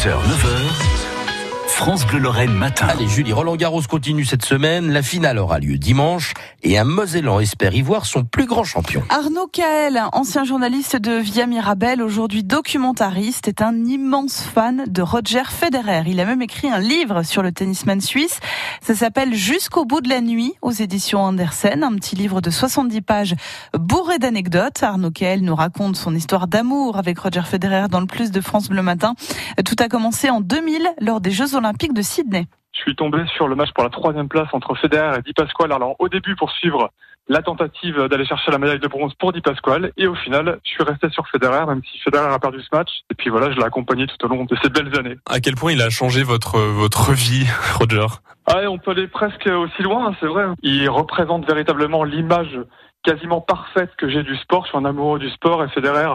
6h, 9h. France Bleu Lorraine matin. Allez Julie, Roland Garros continue cette semaine. La finale aura lieu dimanche et un Mosellan espère y voir son plus grand champion. Arnaud Kael, ancien journaliste de Via Mirabel, aujourd'hui documentariste, est un immense fan de Roger Federer. Il a même écrit un livre sur le tennisman suisse. Ça s'appelle Jusqu'au bout de la nuit aux éditions Andersen, un petit livre de 70 pages bourré d'anecdotes. Arnaud Kael nous raconte son histoire d'amour avec Roger Federer dans le plus de France Bleu Matin. Tout a commencé en 2000 lors des Jeux Olympiques de Sydney. Je suis tombé sur le match pour la troisième place entre Federer et Di Pasquale. Alors au début pour suivre la tentative d'aller chercher la médaille de bronze pour Di Pasquale et au final je suis resté sur Federer même si Federer a perdu ce match et puis voilà je l'ai accompagné tout au long de ces belles années. À quel point il a changé votre votre vie Roger? Ah on peut aller presque aussi loin hein, c'est vrai. Il représente véritablement l'image quasiment parfaite que j'ai du sport. Je suis un amoureux du sport et Federer,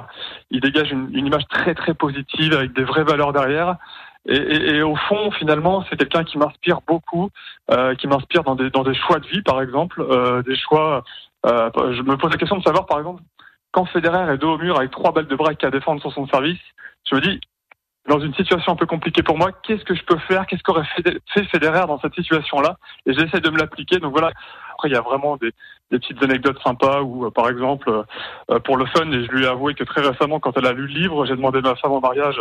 il dégage une, une image très très positive avec des vraies valeurs derrière. Et, et, et, au fond, finalement, c'est quelqu'un qui m'inspire beaucoup, euh, qui m'inspire dans des, dans des choix de vie, par exemple, euh, des choix. Euh, je me pose la question de savoir, par exemple, quand Federer est dos au mur avec trois balles de break à défendre sur son service, je me dis, dans une situation un peu compliquée pour moi, qu'est-ce que je peux faire Qu'est-ce qu'aurait fait Federer dans cette situation-là Et j'essaie de me l'appliquer. Donc voilà. Après, il y a vraiment des, des petites anecdotes sympas où, euh, par exemple, euh, pour le fun, et je lui ai avoué que très récemment, quand elle a lu le livre, j'ai demandé ma femme en mariage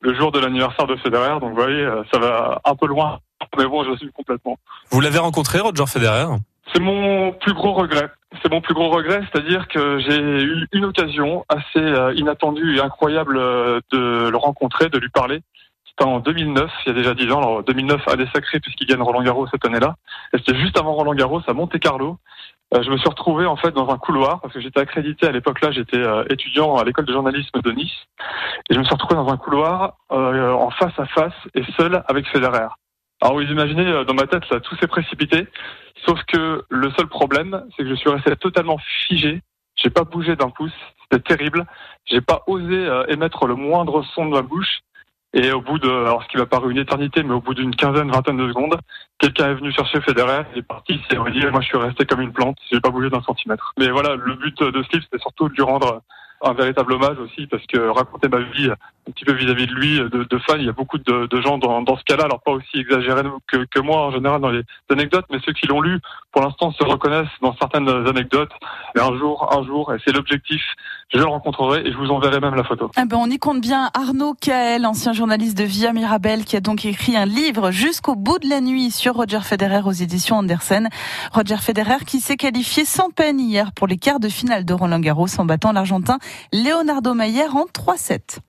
le jour de l'anniversaire de Federer. Donc vous voyez, euh, ça va un peu loin, mais bon, je suis complètement. Vous l'avez rencontré, Roger Federer C'est mon plus gros regret. C'est mon plus gros regret, c'est-à-dire que j'ai eu une occasion assez inattendue et incroyable de le rencontrer, de lui parler. C'était en 2009, il y a déjà 10 ans. Alors 2009, année sacrée puisqu'il gagne Roland Garros cette année-là. Et c'était juste avant Roland Garros à Monte Carlo. Euh, je me suis retrouvé en fait dans un couloir parce que j'étais accrédité à l'époque là, j'étais euh, étudiant à l'école de journalisme de Nice et je me suis retrouvé dans un couloir euh, en face à face et seul avec Federer. Alors vous imaginez dans ma tête là tout s'est précipité, sauf que le seul problème c'est que je suis resté totalement figé, j'ai pas bougé d'un pouce, c'était terrible, j'ai pas osé émettre le moindre son de ma bouche et au bout de, alors ce qui m'a paru une éternité, mais au bout d'une quinzaine, vingtaine de secondes, quelqu'un est venu chercher Federer, il est parti, c'est dit, moi je suis resté comme une plante, j'ai pas bougé d'un centimètre. Mais voilà, le but de ce livre, c'était surtout de lui rendre un véritable hommage aussi, parce que raconter ma vie un petit peu vis-à-vis de lui, de, de fans, il y a beaucoup de, de gens dans, dans ce cas-là, alors pas aussi exagérés que, que moi en général dans les anecdotes, mais ceux qui l'ont lu, pour l'instant, se reconnaissent dans certaines anecdotes. Mais un jour, un jour, et c'est l'objectif, je le rencontrerai et je vous enverrai même la photo. Eh ben, on y compte bien Arnaud Kael, ancien journaliste de Via Mirabel, qui a donc écrit un livre jusqu'au bout de la nuit sur Roger Federer aux éditions Andersen. Roger Federer qui s'est qualifié sans peine hier pour les quarts de finale de Roland Garros en battant l'Argentin Leonardo Mayer en 3-7.